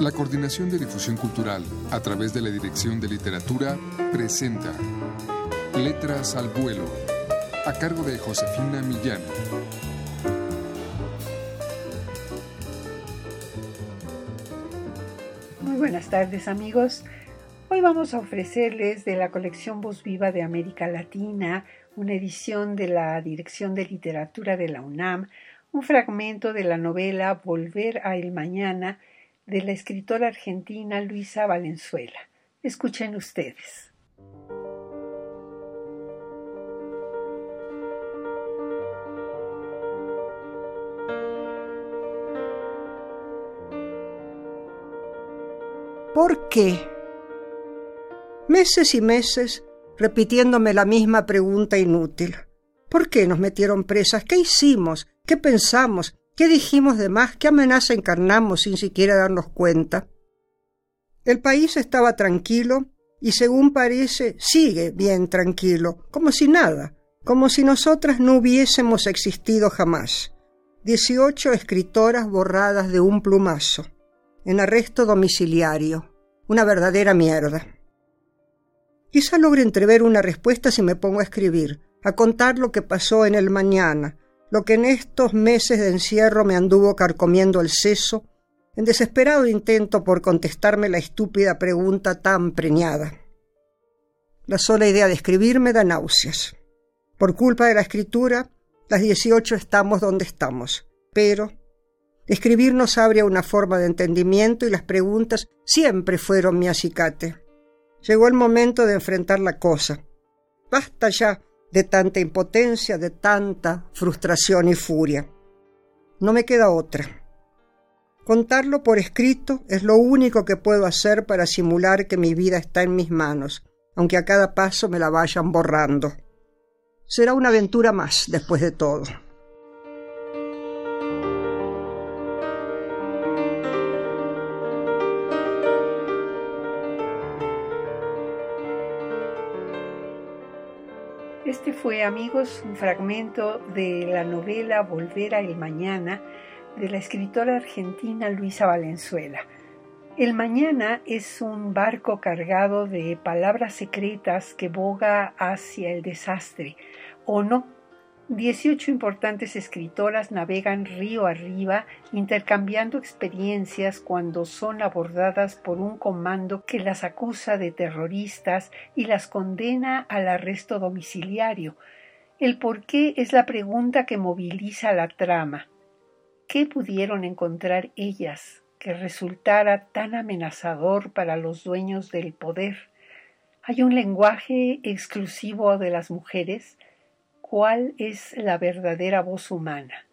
La Coordinación de Difusión Cultural, a través de la Dirección de Literatura, presenta Letras al Vuelo, a cargo de Josefina Millán. Muy buenas tardes amigos. Hoy vamos a ofrecerles de la colección Voz Viva de América Latina, una edición de la Dirección de Literatura de la UNAM, un fragmento de la novela Volver a el Mañana, de la escritora argentina Luisa Valenzuela. Escuchen ustedes. ¿Por qué? Meses y meses repitiéndome la misma pregunta inútil. ¿Por qué nos metieron presas? ¿Qué hicimos? ¿Qué pensamos? ¿Qué dijimos de más? ¿Qué amenaza encarnamos sin siquiera darnos cuenta? El país estaba tranquilo y según parece sigue bien tranquilo, como si nada, como si nosotras no hubiésemos existido jamás. Dieciocho escritoras borradas de un plumazo, en arresto domiciliario, una verdadera mierda. Quizá logre entrever una respuesta si me pongo a escribir, a contar lo que pasó en el mañana, lo que en estos meses de encierro me anduvo carcomiendo el seso, en desesperado intento por contestarme la estúpida pregunta tan preñada. La sola idea de escribir me da náuseas. Por culpa de la escritura, las dieciocho estamos donde estamos, pero escribir nos abre una forma de entendimiento y las preguntas siempre fueron mi acicate. Llegó el momento de enfrentar la cosa. Basta ya de tanta impotencia, de tanta frustración y furia. No me queda otra. Contarlo por escrito es lo único que puedo hacer para simular que mi vida está en mis manos, aunque a cada paso me la vayan borrando. Será una aventura más después de todo. Este fue, amigos, un fragmento de la novela Volver a el Mañana de la escritora argentina Luisa Valenzuela. El Mañana es un barco cargado de palabras secretas que boga hacia el desastre, o no, 18 importantes escritoras navegan río arriba intercambiando experiencias cuando son abordadas por un comando que las acusa de terroristas y las condena al arresto domiciliario. El por qué es la pregunta que moviliza la trama. ¿Qué pudieron encontrar ellas que resultara tan amenazador para los dueños del poder? ¿Hay un lenguaje exclusivo de las mujeres? Cuál es la verdadera voz humana.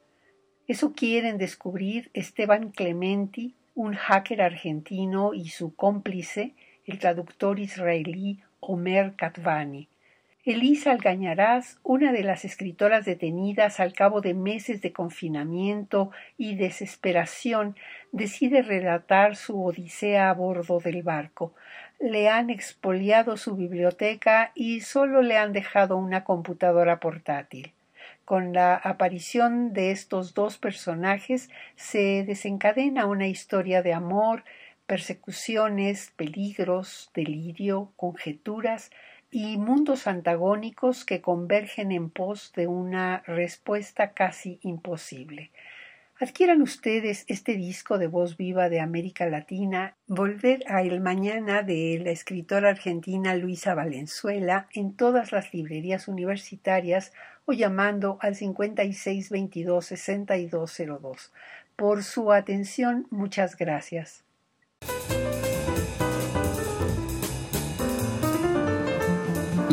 Eso quieren descubrir Esteban Clementi, un hacker argentino, y su cómplice, el traductor israelí Omer Katvani. Elisa Algañarás, una de las escritoras detenidas al cabo de meses de confinamiento y desesperación, decide relatar su odisea a bordo del barco. Le han expoliado su biblioteca y solo le han dejado una computadora portátil. Con la aparición de estos dos personajes se desencadena una historia de amor, persecuciones, peligros, delirio, conjeturas, y mundos antagónicos que convergen en pos de una respuesta casi imposible. Adquieran ustedes este disco de voz viva de América Latina, Volver a el Mañana de la escritora argentina Luisa Valenzuela en todas las librerías universitarias o llamando al 5622 6202. Por su atención, muchas gracias.